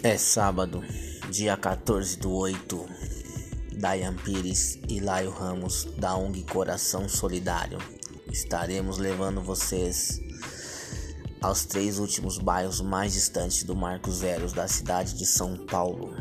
É sábado, dia 14 do 8. Dayan Pires e Laio Ramos, da ONG Coração Solidário. Estaremos levando vocês aos três últimos bairros mais distantes do Marco Zero da cidade de São Paulo.